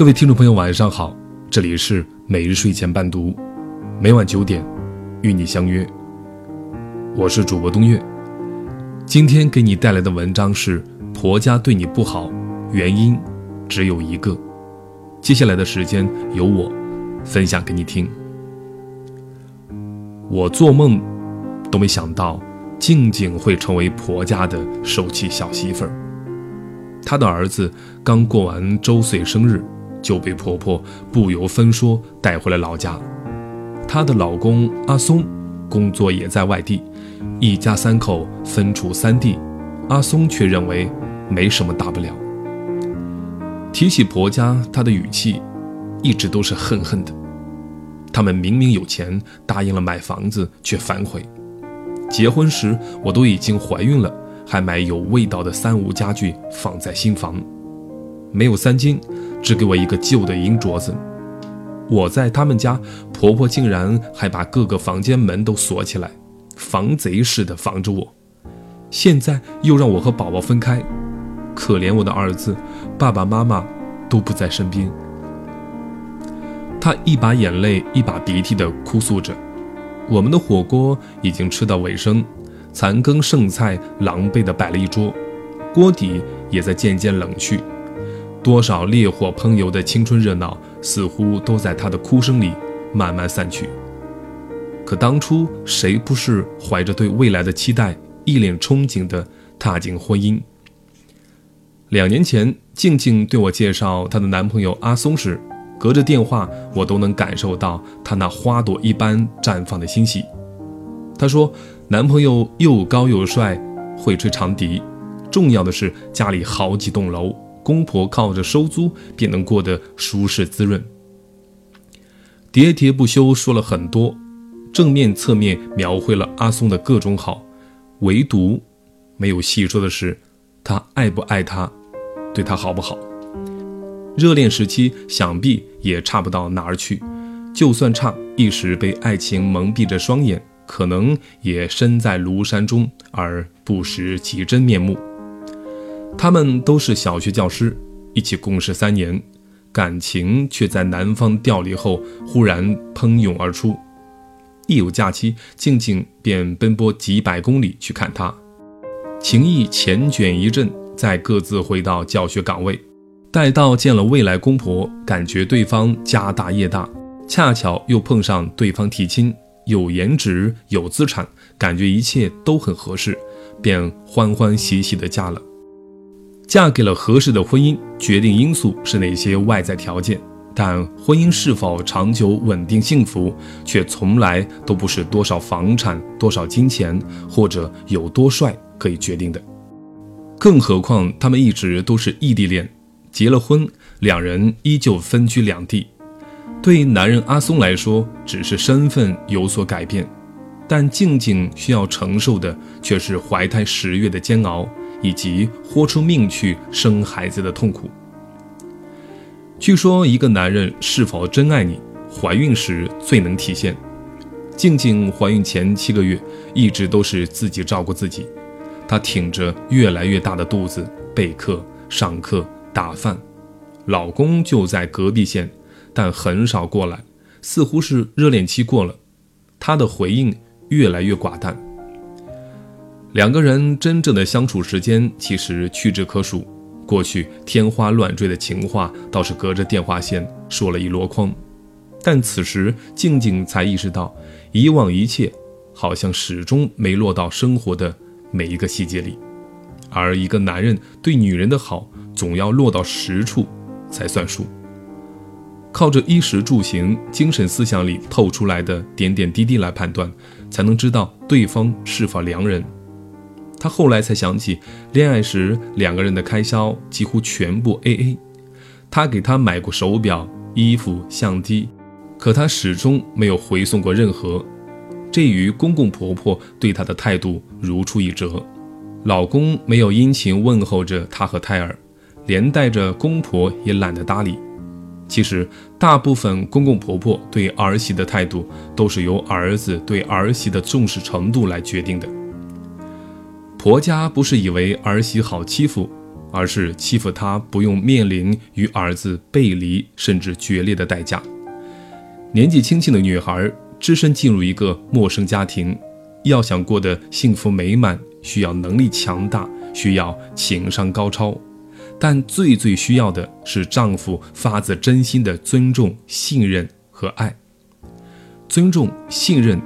各位听众朋友，晚上好，这里是每日睡前伴读，每晚九点与你相约，我是主播东月。今天给你带来的文章是《婆家对你不好，原因只有一个》。接下来的时间由我分享给你听。我做梦都没想到，静静会成为婆家的受气小媳妇儿。她的儿子刚过完周岁生日。就被婆婆不由分说带回了老家。她的老公阿松工作也在外地，一家三口分处三地。阿松却认为没什么大不了。提起婆家，他的语气一直都是恨恨的。他们明明有钱，答应了买房子，却反悔。结婚时我都已经怀孕了，还买有味道的三无家具放在新房，没有三金。只给我一个旧的银镯子。我在他们家，婆婆竟然还把各个房间门都锁起来，防贼似的防着我。现在又让我和宝宝分开，可怜我的儿子，爸爸妈妈都不在身边。她一把眼泪一把鼻涕地哭诉着。我们的火锅已经吃到尾声，残羹剩菜狼狈地摆了一桌，锅底也在渐渐冷去。多少烈火烹油的青春热闹，似乎都在他的哭声里慢慢散去。可当初谁不是怀着对未来的期待，一脸憧憬地踏进婚姻？两年前，静静对我介绍她的男朋友阿松时，隔着电话我都能感受到她那花朵一般绽放的欣喜。她说，男朋友又高又帅，会吹长笛，重要的是家里好几栋楼。公婆靠着收租便能过得舒适滋润，喋喋不休说了很多，正面侧面描绘了阿松的各种好，唯独没有细说的是他爱不爱他，对他好不好。热恋时期想必也差不到哪儿去，就算差，一时被爱情蒙蔽着双眼，可能也身在庐山中而不识其真面目。他们都是小学教师，一起共事三年，感情却在男方调离后忽然喷涌而出。一有假期，静静便奔波几百公里去看他，情谊缱绻一阵，再各自回到教学岗位。待到见了未来公婆，感觉对方家大业大，恰巧又碰上对方提亲，有颜值有资产，感觉一切都很合适，便欢欢喜喜地嫁了。嫁给了合适的婚姻，决定因素是那些外在条件，但婚姻是否长久稳定幸福，却从来都不是多少房产、多少金钱或者有多帅可以决定的。更何况他们一直都是异地恋，结了婚，两人依旧分居两地。对男人阿松来说，只是身份有所改变，但静静需要承受的却是怀胎十月的煎熬。以及豁出命去生孩子的痛苦。据说，一个男人是否真爱你，怀孕时最能体现。静静怀孕前七个月，一直都是自己照顾自己。她挺着越来越大的肚子备课、上课、打饭，老公就在隔壁县，但很少过来，似乎是热恋期过了。她的回应越来越寡淡。两个人真正的相处时间其实屈指可数，过去天花乱坠的情话倒是隔着电话线说了一箩筐，但此时静静才意识到，以往一切好像始终没落到生活的每一个细节里，而一个男人对女人的好，总要落到实处才算数，靠着衣食住行、精神思想里透出来的点点滴滴来判断，才能知道对方是否良人。他后来才想起，恋爱时两个人的开销几乎全部 A A。他给她买过手表、衣服、相机，可她始终没有回送过任何。这与公公婆婆对她的态度如出一辙。老公没有殷勤问候着她和胎儿，连带着公婆也懒得搭理。其实，大部分公公婆婆对儿媳的态度，都是由儿子对儿媳的重视程度来决定的。婆家不是以为儿媳好欺负，而是欺负她不用面临与儿子背离甚至决裂的代价。年纪轻轻的女孩只身进入一个陌生家庭，要想过得幸福美满，需要能力强大，需要情商高超，但最最需要的是丈夫发自真心的尊重、信任和爱。尊重、信任、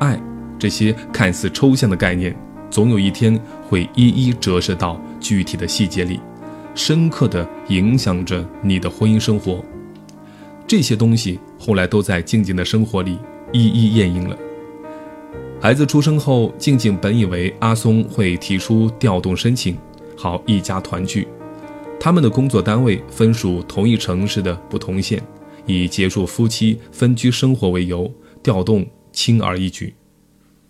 爱这些看似抽象的概念，总有一天会一一折射到具体的细节里，深刻地影响着你的婚姻生活。这些东西后来都在静静的生活里一一验应了。孩子出生后，静静本以为阿松会提出调动申请，好一家团聚。他们的工作单位分属同一城市的不同县，以结束夫妻分居生活为由，调动轻而易举。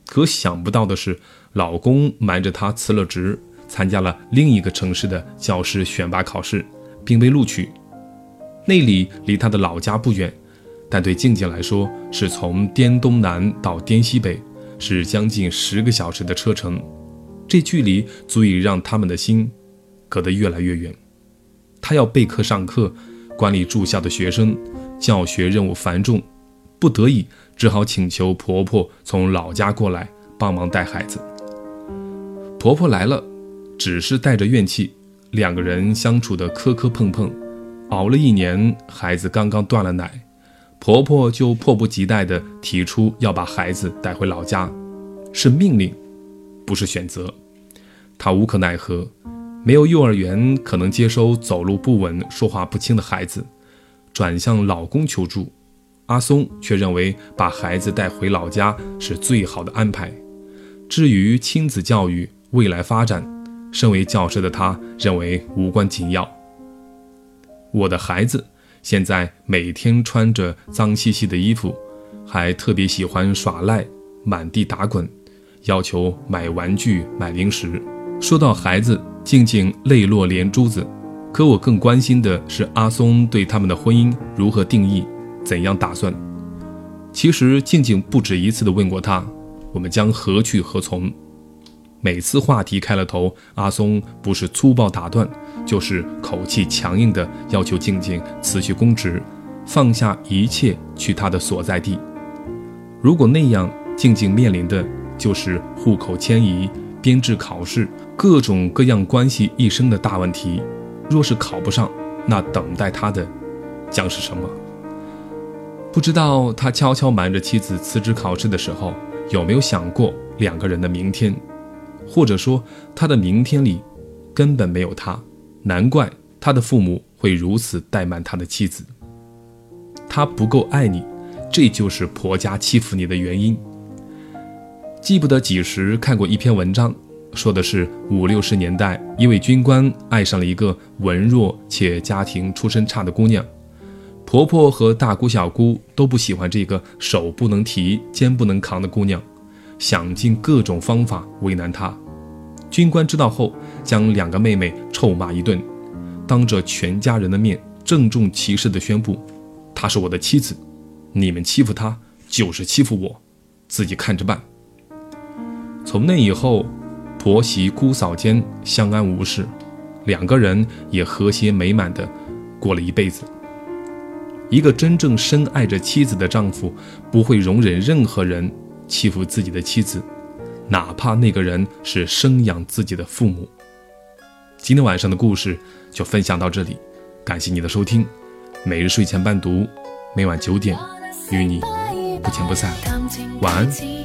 可想不到的是，老公瞒着她辞了职，参加了另一个城市的教师选拔考试，并被录取。那里离她的老家不远，但对静静来说，是从滇东南到滇西北，是将近十个小时的车程。这距离足以让他们的心隔得越来越远。她要备课上课，管理住校的学生，教学任务繁重，不得已只好请求婆婆从老家过来帮忙带孩子。婆婆来了，只是带着怨气，两个人相处的磕磕碰碰。熬了一年，孩子刚刚断了奶，婆婆就迫不及待地提出要把孩子带回老家，是命令，不是选择。她无可奈何，没有幼儿园可能接收走路不稳、说话不清的孩子，转向老公求助。阿松却认为把孩子带回老家是最好的安排。至于亲子教育未来发展，身为教师的他认为无关紧要。我的孩子现在每天穿着脏兮兮的衣服，还特别喜欢耍赖，满地打滚，要求买玩具、买零食。说到孩子，静静泪落连珠子。可我更关心的是阿松对他们的婚姻如何定义，怎样打算。其实静静不止一次地问过他，我们将何去何从？每次话题开了头，阿松不是粗暴打断，就是口气强硬的要求静静辞去公职，放下一切去他的所在地。如果那样，静静面临的就是户口迁移、编制考试，各种各样关系一生的大问题。若是考不上，那等待他的将是什么？不知道他悄悄瞒着妻子辞职考试的时候，有没有想过两个人的明天？或者说，他的明天里根本没有他，难怪他的父母会如此怠慢他的妻子。他不够爱你，这就是婆家欺负你的原因。记不得几时看过一篇文章，说的是五六十年代，一位军官爱上了一个文弱且家庭出身差的姑娘，婆婆和大姑小姑都不喜欢这个手不能提、肩不能扛的姑娘。想尽各种方法为难她。军官知道后，将两个妹妹臭骂一顿，当着全家人的面郑重其事地宣布：“她是我的妻子，你们欺负她就是欺负我，自己看着办。”从那以后，婆媳姑嫂间相安无事，两个人也和谐美满地过了一辈子。一个真正深爱着妻子的丈夫，不会容忍任何人。欺负自己的妻子，哪怕那个人是生养自己的父母。今天晚上的故事就分享到这里，感谢你的收听。每日睡前伴读，每晚九点与你不见不散。晚安。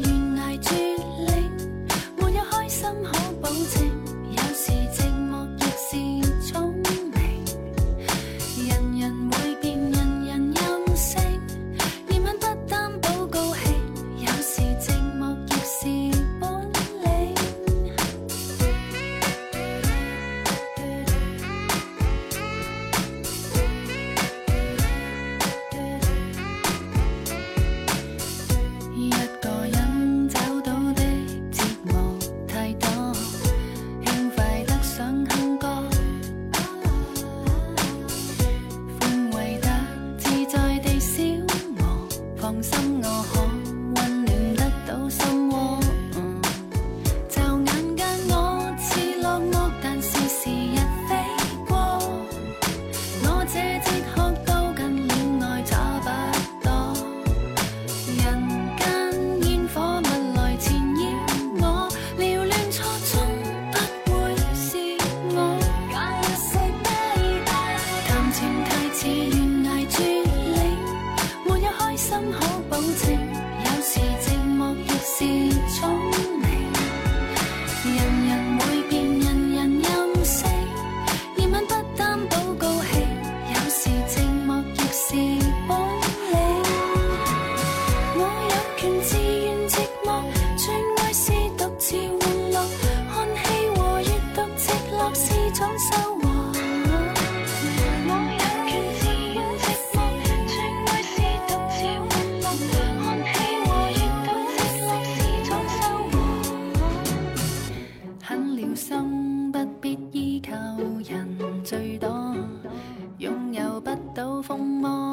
生不必依靠人最多拥有不到风魔。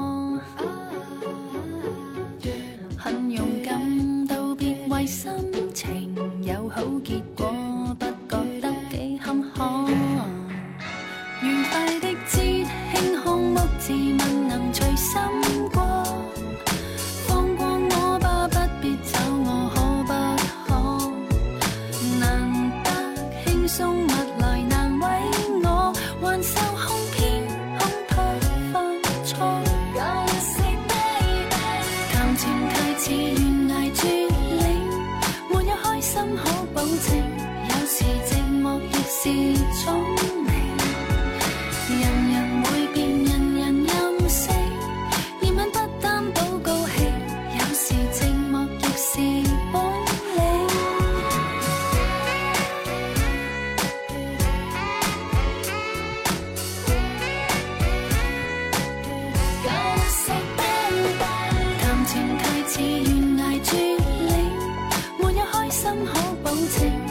绑情。